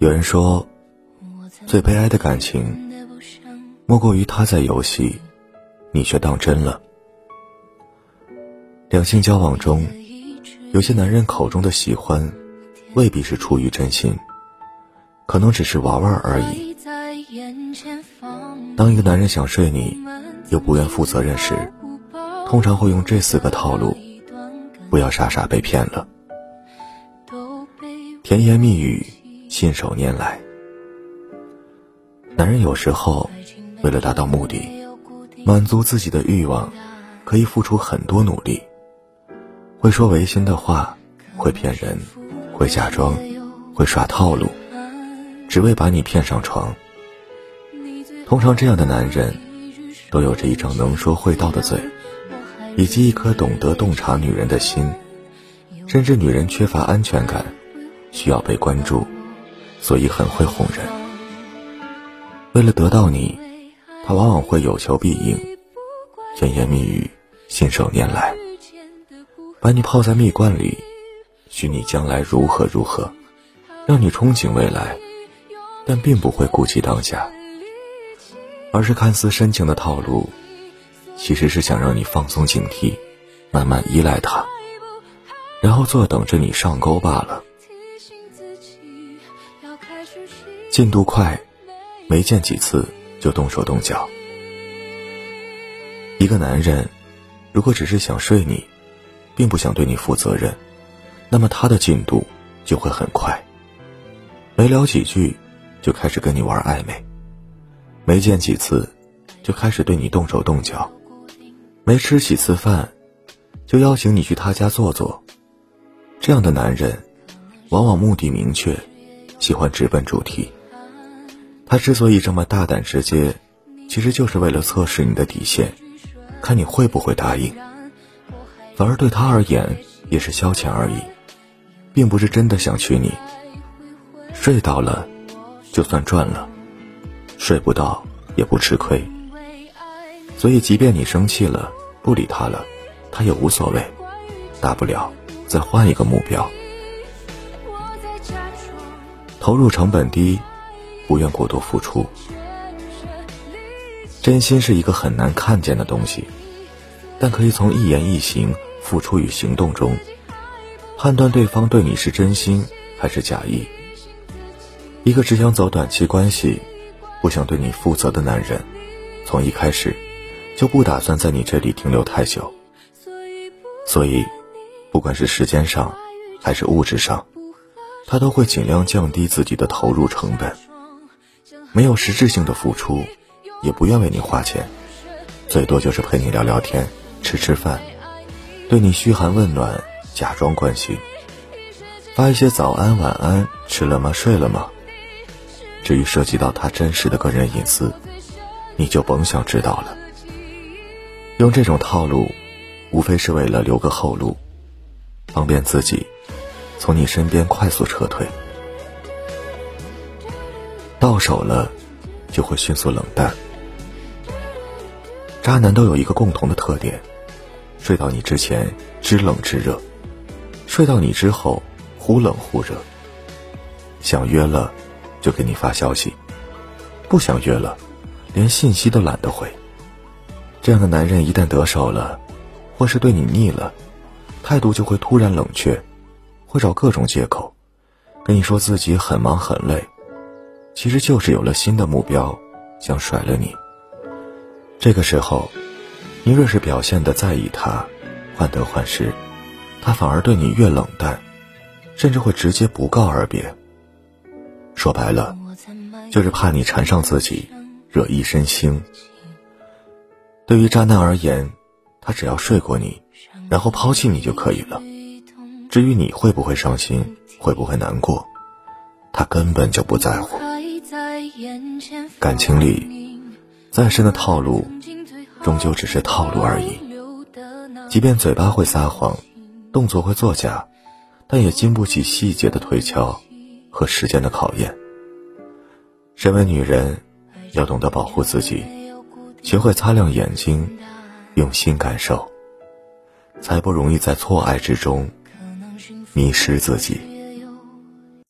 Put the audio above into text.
有人说，最悲哀的感情，莫过于他在游戏，你却当真了。两性交往中，有些男人口中的喜欢，未必是出于真心，可能只是玩玩而已。当一个男人想睡你，又不愿负责任时，通常会用这四个套路：不要傻傻被骗了，甜言蜜语。信手拈来，男人有时候为了达到目的，满足自己的欲望，可以付出很多努力，会说违心的话，会骗人，会假装，会耍套路，只为把你骗上床。通常这样的男人，都有着一张能说会道的嘴，以及一颗懂得洞察女人的心，甚至女人缺乏安全感，需要被关注。所以很会哄人。为了得到你，他往往会有求必应，甜言蜜语，信手拈来，把你泡在蜜罐里，许你将来如何如何，让你憧憬未来，但并不会顾及当下，而是看似深情的套路，其实是想让你放松警惕，慢慢依赖他，然后坐等着你上钩罢了。进度快，没见几次就动手动脚。一个男人，如果只是想睡你，并不想对你负责任，那么他的进度就会很快。没聊几句，就开始跟你玩暧昧；没见几次，就开始对你动手动脚；没吃几次饭，就邀请你去他家坐坐。这样的男人，往往目的明确，喜欢直奔主题。他之所以这么大胆直接，其实就是为了测试你的底线，看你会不会答应。反而对他而言也是消遣而已，并不是真的想娶你。睡到了，就算赚了；睡不到也不吃亏。所以，即便你生气了，不理他了，他也无所谓，大不了再换一个目标。投入成本低。不愿过多付出，真心是一个很难看见的东西，但可以从一言一行、付出与行动中判断对方对你是真心还是假意。一个只想走短期关系、不想对你负责的男人，从一开始就不打算在你这里停留太久，所以，不管是时间上还是物质上，他都会尽量降低自己的投入成本。没有实质性的付出，也不愿为你花钱，最多就是陪你聊聊天、吃吃饭，对你嘘寒问暖，假装关心，发一些早安、晚安，吃了吗？睡了吗？至于涉及到他真实的个人隐私，你就甭想知道了。用这种套路，无非是为了留个后路，方便自己从你身边快速撤退。到手了，就会迅速冷淡。渣男都有一个共同的特点：睡到你之前知冷知热，睡到你之后忽冷忽热。想约了，就给你发消息；不想约了，连信息都懒得回。这样的男人一旦得手了，或是对你腻了，态度就会突然冷却，会找各种借口，跟你说自己很忙很累。其实就是有了新的目标，想甩了你。这个时候，你若是表现的在意他，患得患失，他反而对你越冷淡，甚至会直接不告而别。说白了，就是怕你缠上自己，惹一身腥。对于渣男而言，他只要睡过你，然后抛弃你就可以了。至于你会不会伤心，会不会难过，他根本就不在乎。感情里，再深的套路，终究只是套路而已。即便嘴巴会撒谎，动作会作假，但也经不起细节的推敲和时间的考验。身为女人，要懂得保护自己，学会擦亮眼睛，用心感受，才不容易在错爱之中迷失自己。